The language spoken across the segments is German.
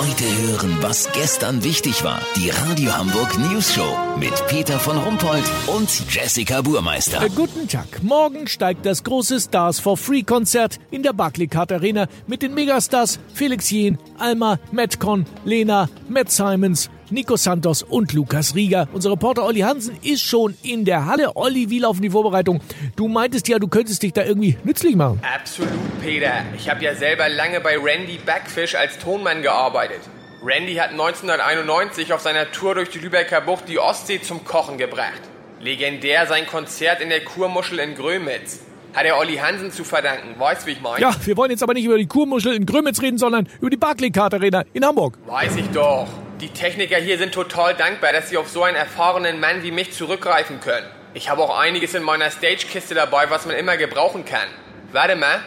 Heute hören, was gestern wichtig war. Die Radio Hamburg News Show mit Peter von Rumpold und Jessica Burmeister. Äh, guten Tag. Morgen steigt das große Stars for Free Konzert in der Barclaycard Arena mit den Megastars Felix Jen, Alma, Metcon, Lena, Matt Simons, Nico Santos und Lukas Rieger. Unser Reporter Olli Hansen ist schon in der Halle. Olli, wie laufen die Vorbereitungen? Du meintest ja, du könntest dich da irgendwie nützlich machen. Absolut, Peter. Ich habe ja selber lange bei Randy Backfish als Tonmann gearbeitet. Randy hat 1991 auf seiner Tour durch die Lübecker Bucht die Ostsee zum Kochen gebracht. Legendär sein Konzert in der Kurmuschel in Grömitz. Hat er Olli Hansen zu verdanken. Weißt wie ich meine? Ja, wir wollen jetzt aber nicht über die Kurmuschel in Grömitz reden, sondern über die Barclaycard Arena in Hamburg. Weiß ich doch. Die Techniker hier sind total dankbar, dass sie auf so einen erfahrenen Mann wie mich zurückgreifen können. Ich habe auch einiges in meiner Stagekiste dabei, was man immer gebrauchen kann. Warte mal.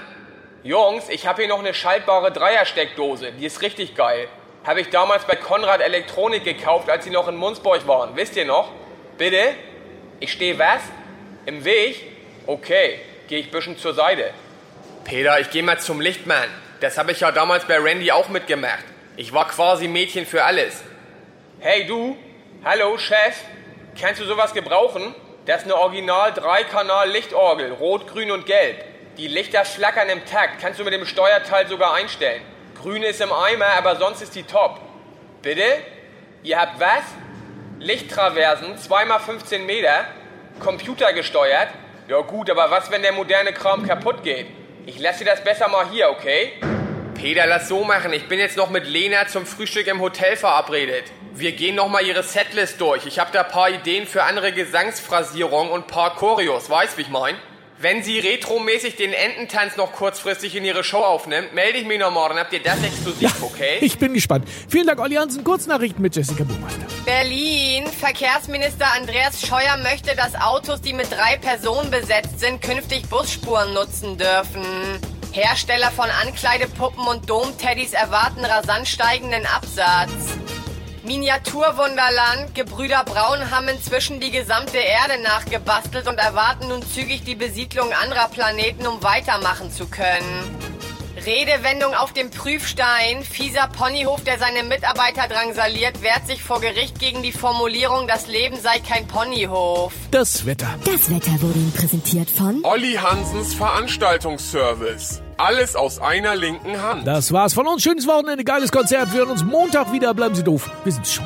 Jungs, ich habe hier noch eine schaltbare Dreiersteckdose. Die ist richtig geil. Habe ich damals bei Konrad Elektronik gekauft, als sie noch in Munzburg waren. Wisst ihr noch? Bitte? Ich stehe was? Im Weg? Okay, gehe ich bisschen zur Seite. Peter, ich gehe mal zum Lichtmann. Das habe ich ja damals bei Randy auch mitgemacht. Ich war quasi Mädchen für alles. Hey du, hallo Chef, kannst du sowas gebrauchen? Das ist eine Original 3-Kanal Lichtorgel, rot, grün und gelb. Die Lichter flackern im Takt, kannst du mit dem Steuerteil sogar einstellen. Grün ist im Eimer, aber sonst ist die top. Bitte? Ihr habt was? Lichttraversen, 2x15 Meter, computergesteuert. Ja gut, aber was, wenn der moderne Kram kaputt geht? Ich lasse dir das besser mal hier, okay? Peter, lass so machen. Ich bin jetzt noch mit Lena zum Frühstück im Hotel verabredet. Wir gehen noch mal ihre Setlist durch. Ich habe da paar Ideen für andere Gesangsphrasierungen und paar Choreos. Weißt, wie ich mein? Wenn sie retromäßig den Ententanz noch kurzfristig in ihre Show aufnimmt, melde ich mich noch morgen. Habt ihr das exklusiv, Ja, okay? ich bin gespannt. Vielen Dank, Olli Hansen. Kurznachrichten mit Jessica Buchmeister. Berlin. Verkehrsminister Andreas Scheuer möchte, dass Autos, die mit drei Personen besetzt sind, künftig Busspuren nutzen dürfen. Hersteller von Ankleidepuppen und Domteddys erwarten rasant steigenden Absatz. Miniaturwunderland. Gebrüder Braun haben inzwischen die gesamte Erde nachgebastelt und erwarten nun zügig die Besiedlung anderer Planeten, um weitermachen zu können. Redewendung auf dem Prüfstein. Fieser Ponyhof, der seine Mitarbeiter drangsaliert, wehrt sich vor Gericht gegen die Formulierung, das Leben sei kein Ponyhof. Das Wetter. Das Wetter wurde Ihnen präsentiert von Olli Hansens Veranstaltungsservice. Alles aus einer linken Hand. Das war's von uns. Schönes Wochenende, geiles Konzert. Wir hören uns Montag wieder. Bleiben Sie doof. Wir sind's schon.